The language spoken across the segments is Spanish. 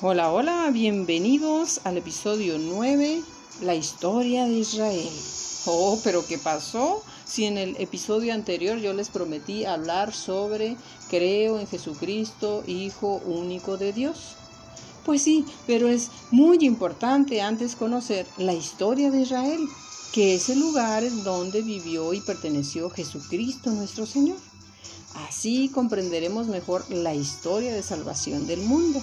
Hola, hola, bienvenidos al episodio 9, la historia de Israel. Oh, pero ¿qué pasó? Si en el episodio anterior yo les prometí hablar sobre creo en Jesucristo, Hijo único de Dios. Pues sí, pero es muy importante antes conocer la historia de Israel, que es el lugar en donde vivió y perteneció Jesucristo nuestro Señor. Así comprenderemos mejor la historia de salvación del mundo.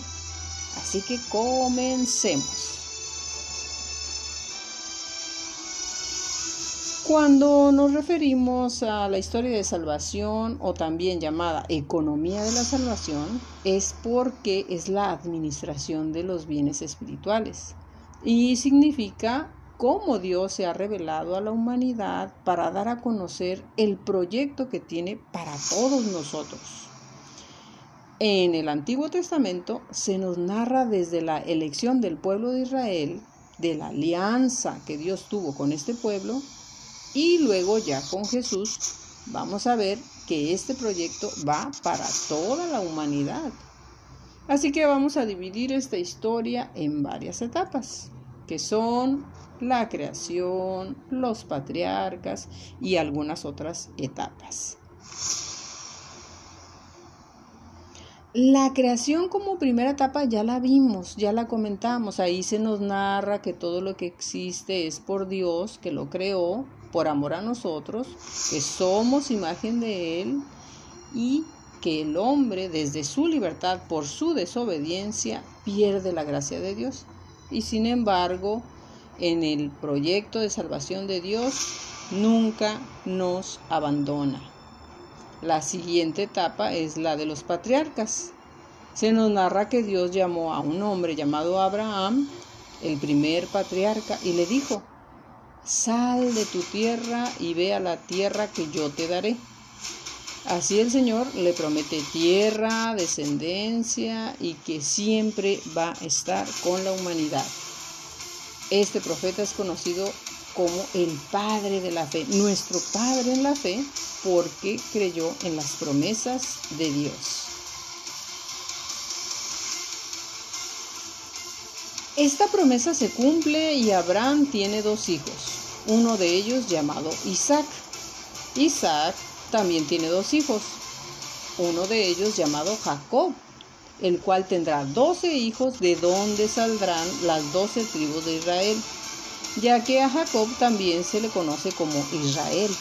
Así que comencemos. Cuando nos referimos a la historia de salvación o también llamada economía de la salvación, es porque es la administración de los bienes espirituales y significa cómo Dios se ha revelado a la humanidad para dar a conocer el proyecto que tiene para todos nosotros. En el Antiguo Testamento se nos narra desde la elección del pueblo de Israel, de la alianza que Dios tuvo con este pueblo, y luego ya con Jesús vamos a ver que este proyecto va para toda la humanidad. Así que vamos a dividir esta historia en varias etapas, que son la creación, los patriarcas y algunas otras etapas. La creación como primera etapa ya la vimos, ya la comentamos, ahí se nos narra que todo lo que existe es por Dios, que lo creó, por amor a nosotros, que somos imagen de Él y que el hombre desde su libertad por su desobediencia pierde la gracia de Dios. Y sin embargo, en el proyecto de salvación de Dios, nunca nos abandona. La siguiente etapa es la de los patriarcas. Se nos narra que Dios llamó a un hombre llamado Abraham, el primer patriarca, y le dijo, sal de tu tierra y ve a la tierra que yo te daré. Así el Señor le promete tierra, descendencia y que siempre va a estar con la humanidad. Este profeta es conocido como el Padre de la Fe, nuestro Padre en la fe, porque creyó en las promesas de Dios. Esta promesa se cumple y Abraham tiene dos hijos, uno de ellos llamado Isaac. Isaac también tiene dos hijos, uno de ellos llamado Jacob, el cual tendrá doce hijos de donde saldrán las doce tribus de Israel ya que a Jacob también se le conoce como Israel.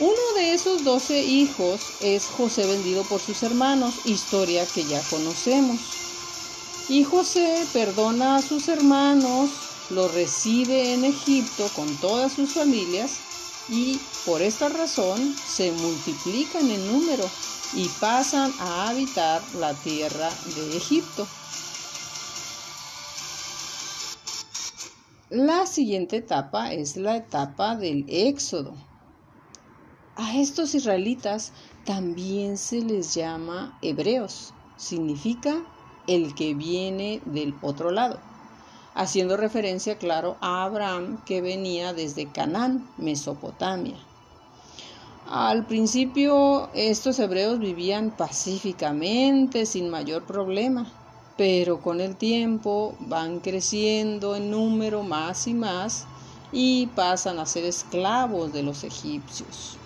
Uno de esos doce hijos es José vendido por sus hermanos, historia que ya conocemos. Y José perdona a sus hermanos, los recibe en Egipto con todas sus familias y por esta razón se multiplican en número y pasan a habitar la tierra de Egipto. La siguiente etapa es la etapa del éxodo. A estos israelitas también se les llama hebreos. Significa el que viene del otro lado, haciendo referencia, claro, a Abraham que venía desde Canaán, Mesopotamia. Al principio estos hebreos vivían pacíficamente, sin mayor problema pero con el tiempo van creciendo en número más y más y pasan a ser esclavos de los egipcios.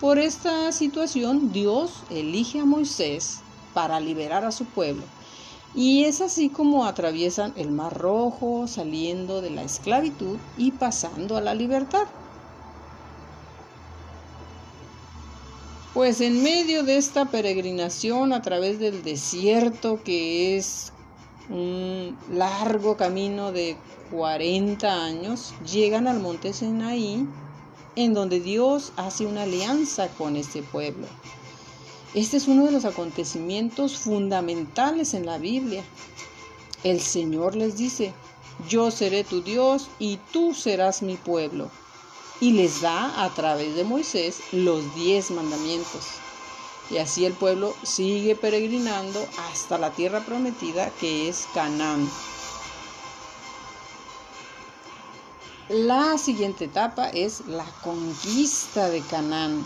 Por esta situación Dios elige a Moisés para liberar a su pueblo y es así como atraviesan el Mar Rojo saliendo de la esclavitud y pasando a la libertad. Pues en medio de esta peregrinación a través del desierto que es un largo camino de 40 años, llegan al monte Sinaí, en donde Dios hace una alianza con este pueblo. Este es uno de los acontecimientos fundamentales en la Biblia. El Señor les dice, yo seré tu Dios y tú serás mi pueblo. Y les da a través de Moisés los diez mandamientos. Y así el pueblo sigue peregrinando hasta la tierra prometida que es Canaán. La siguiente etapa es la conquista de Canaán.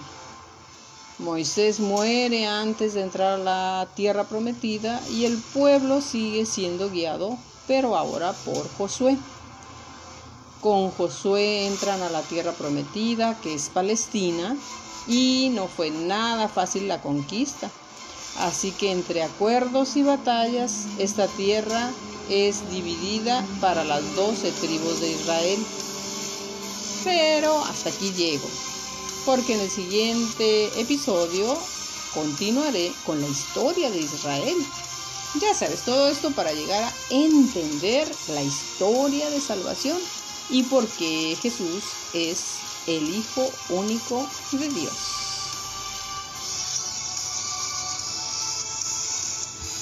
Moisés muere antes de entrar a la tierra prometida y el pueblo sigue siendo guiado, pero ahora por Josué. Con Josué entran a la tierra prometida, que es Palestina, y no fue nada fácil la conquista. Así que entre acuerdos y batallas, esta tierra es dividida para las doce tribus de Israel. Pero hasta aquí llego porque en el siguiente episodio continuaré con la historia de Israel. Ya sabes, todo esto para llegar a entender la historia de salvación y por qué Jesús es el Hijo único de Dios.